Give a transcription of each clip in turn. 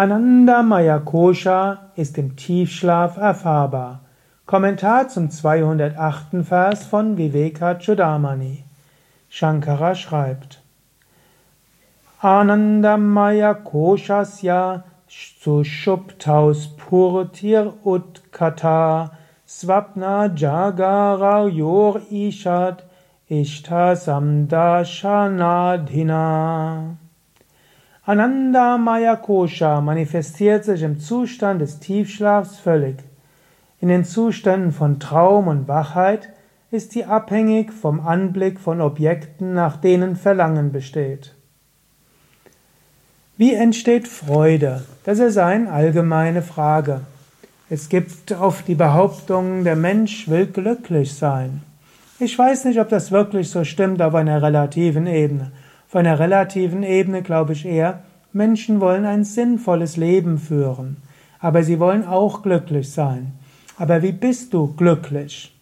Anandamaya Kosha ist im Tiefschlaf erfahrbar. Kommentar zum 208. Vers von Viveka Chudamani. Shankara schreibt: Anandamaya Koshasya sushuptaus purtir utkata svapna jagara yor ishat ishta samdashanadhina Ananda Maya Kosha manifestiert sich im Zustand des Tiefschlafs völlig. In den Zuständen von Traum und Wachheit ist sie abhängig vom Anblick von Objekten, nach denen Verlangen besteht. Wie entsteht Freude? Das ist eine allgemeine Frage. Es gibt oft die Behauptung, der Mensch will glücklich sein. Ich weiß nicht, ob das wirklich so stimmt auf einer relativen Ebene. Auf einer relativen Ebene glaube ich eher, Menschen wollen ein sinnvolles Leben führen, aber sie wollen auch glücklich sein. Aber wie bist du glücklich?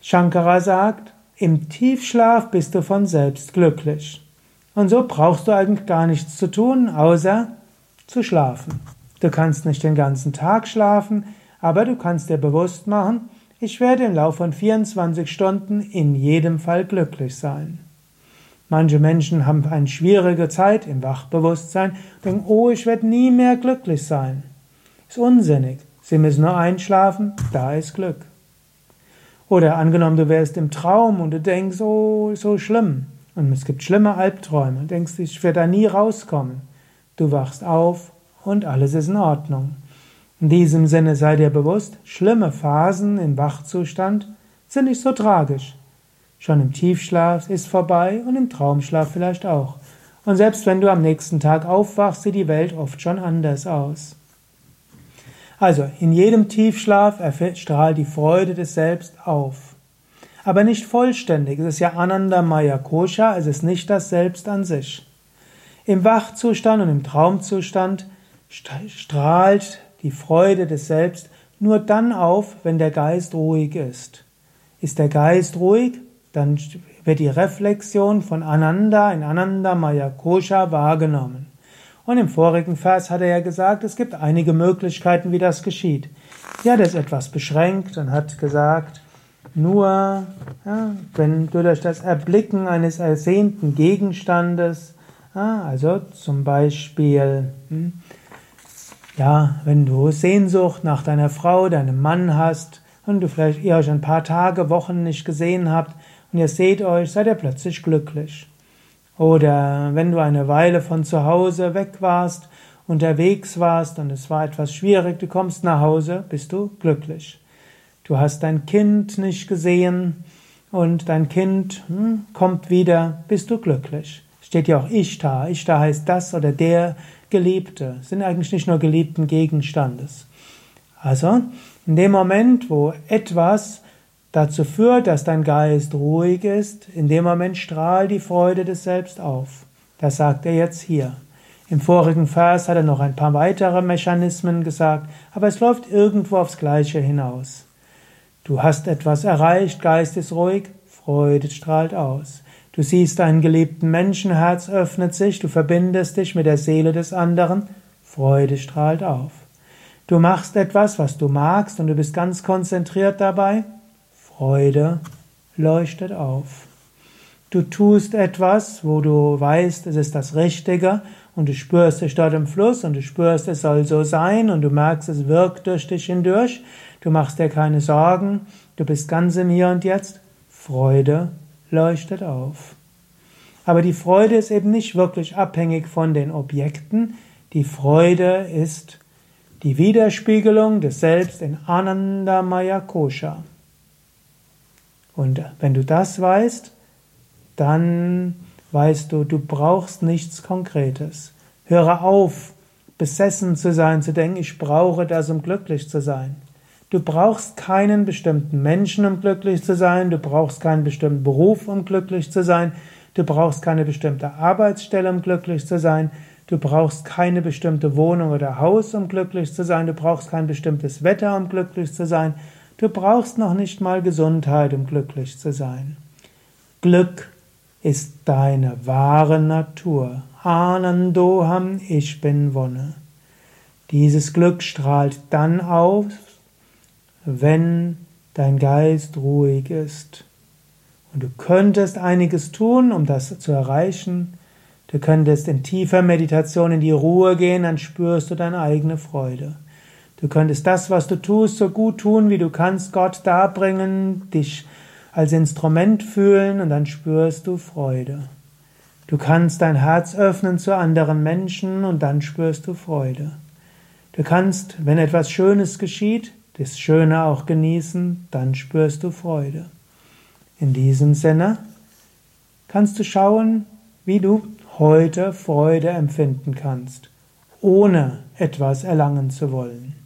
Shankara sagt, im Tiefschlaf bist du von selbst glücklich. Und so brauchst du eigentlich gar nichts zu tun, außer zu schlafen. Du kannst nicht den ganzen Tag schlafen, aber du kannst dir bewusst machen, ich werde im Laufe von 24 Stunden in jedem Fall glücklich sein. Manche Menschen haben eine schwierige Zeit im Wachbewusstsein, denken, oh, ich werde nie mehr glücklich sein. Ist unsinnig. Sie müssen nur einschlafen, da ist Glück. Oder angenommen, du wärst im Traum und du denkst, oh, so schlimm. Und es gibt schlimme Albträume. Du denkst, ich werde da nie rauskommen. Du wachst auf und alles ist in Ordnung. In diesem Sinne sei dir bewusst, schlimme Phasen im Wachzustand sind nicht so tragisch. Schon im Tiefschlaf ist vorbei und im Traumschlaf vielleicht auch. Und selbst wenn du am nächsten Tag aufwachst, sieht die Welt oft schon anders aus. Also, in jedem Tiefschlaf strahlt die Freude des Selbst auf. Aber nicht vollständig. Es ist ja Ananda Maya Kosha, es ist nicht das Selbst an sich. Im Wachzustand und im Traumzustand strahlt die Freude des Selbst nur dann auf, wenn der Geist ruhig ist. Ist der Geist ruhig, dann wird die Reflexion von Ananda in Ananda Maya Kosha wahrgenommen. Und im vorigen Vers hat er ja gesagt, es gibt einige Möglichkeiten, wie das geschieht. Ja, das ist etwas beschränkt und hat gesagt, nur ja, wenn du durch das Erblicken eines ersehnten Gegenstandes, ja, also zum Beispiel, hm, ja, wenn du Sehnsucht nach deiner Frau, deinem Mann hast und du vielleicht ihr euch ein paar Tage, Wochen nicht gesehen habt, und ihr seht euch, seid ihr plötzlich glücklich. Oder wenn du eine Weile von zu Hause weg warst, unterwegs warst und es war etwas schwierig, du kommst nach Hause, bist du glücklich. Du hast dein Kind nicht gesehen und dein Kind hm, kommt wieder, bist du glücklich. Steht ja auch Ishtar. Ishtar heißt das oder der Geliebte. sind eigentlich nicht nur geliebten Gegenstandes. Also, in dem Moment, wo etwas dazu führt, dass dein Geist ruhig ist, in dem Moment strahlt die Freude des Selbst auf. Das sagt er jetzt hier. Im vorigen Vers hat er noch ein paar weitere Mechanismen gesagt, aber es läuft irgendwo aufs Gleiche hinaus. Du hast etwas erreicht, Geist ist ruhig, Freude strahlt aus. Du siehst einen geliebten Menschen, Herz öffnet sich, du verbindest dich mit der Seele des anderen, Freude strahlt auf. Du machst etwas, was du magst und du bist ganz konzentriert dabei, Freude leuchtet auf. Du tust etwas, wo du weißt, es ist das Richtige und du spürst dich dort im Fluss und du spürst, es soll so sein und du merkst, es wirkt durch dich hindurch. Du machst dir keine Sorgen, du bist ganz im Hier und Jetzt. Freude leuchtet auf. Aber die Freude ist eben nicht wirklich abhängig von den Objekten. Die Freude ist die Widerspiegelung des Selbst in Ananda Maya Kosha. Und wenn du das weißt, dann weißt du, du brauchst nichts Konkretes. Höre auf, besessen zu sein, zu denken, ich brauche das, um glücklich zu sein. Du brauchst keinen bestimmten Menschen, um glücklich zu sein. Du brauchst keinen bestimmten Beruf, um glücklich zu sein. Du brauchst keine bestimmte Arbeitsstelle, um glücklich zu sein. Du brauchst keine bestimmte Wohnung oder Haus, um glücklich zu sein. Du brauchst kein bestimmtes Wetter, um glücklich zu sein. Du brauchst noch nicht mal Gesundheit, um glücklich zu sein. Glück ist deine wahre Natur. Anandoham, ich bin Wonne. Dieses Glück strahlt dann auf, wenn dein Geist ruhig ist. Und du könntest einiges tun, um das zu erreichen. Du könntest in tiefer Meditation in die Ruhe gehen, dann spürst du deine eigene Freude. Du könntest das, was du tust, so gut tun, wie du kannst, Gott darbringen, dich als Instrument fühlen und dann spürst du Freude. Du kannst dein Herz öffnen zu anderen Menschen und dann spürst du Freude. Du kannst, wenn etwas Schönes geschieht, das Schöne auch genießen, dann spürst du Freude. In diesem Sinne kannst du schauen, wie du heute Freude empfinden kannst, ohne etwas erlangen zu wollen.